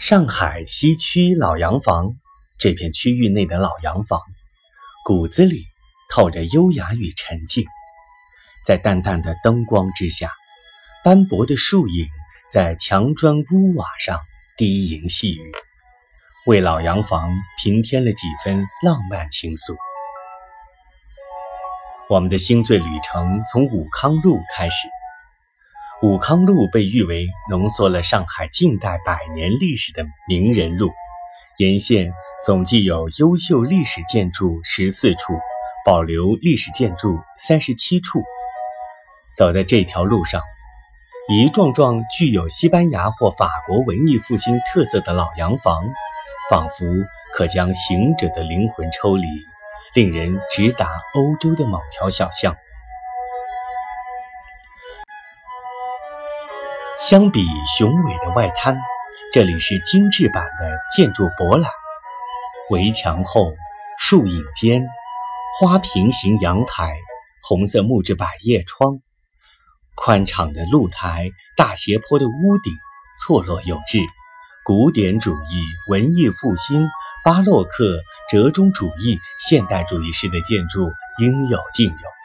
上海西区老洋房这片区域内的老洋房，骨子里透着优雅与沉静。在淡淡的灯光之下，斑驳的树影在墙砖屋瓦上低吟细语，为老洋房平添了几分浪漫情愫。我们的星醉旅程从武康路开始。武康路被誉为浓缩了上海近代百年历史的名人路，沿线总计有优秀历史建筑十四处，保留历史建筑三十七处。走在这条路上，一幢幢具有西班牙或法国文艺复兴特色的老洋房，仿佛可将行者的灵魂抽离，令人直达欧洲的某条小巷。相比雄伟的外滩，这里是精致版的建筑博览。围墙后，树影间，花瓶形阳台，红色木质百叶窗，宽敞的露台，大斜坡的屋顶，错落有致。古典主义、文艺复兴、巴洛克、折中主义、现代主义式的建筑应有尽有。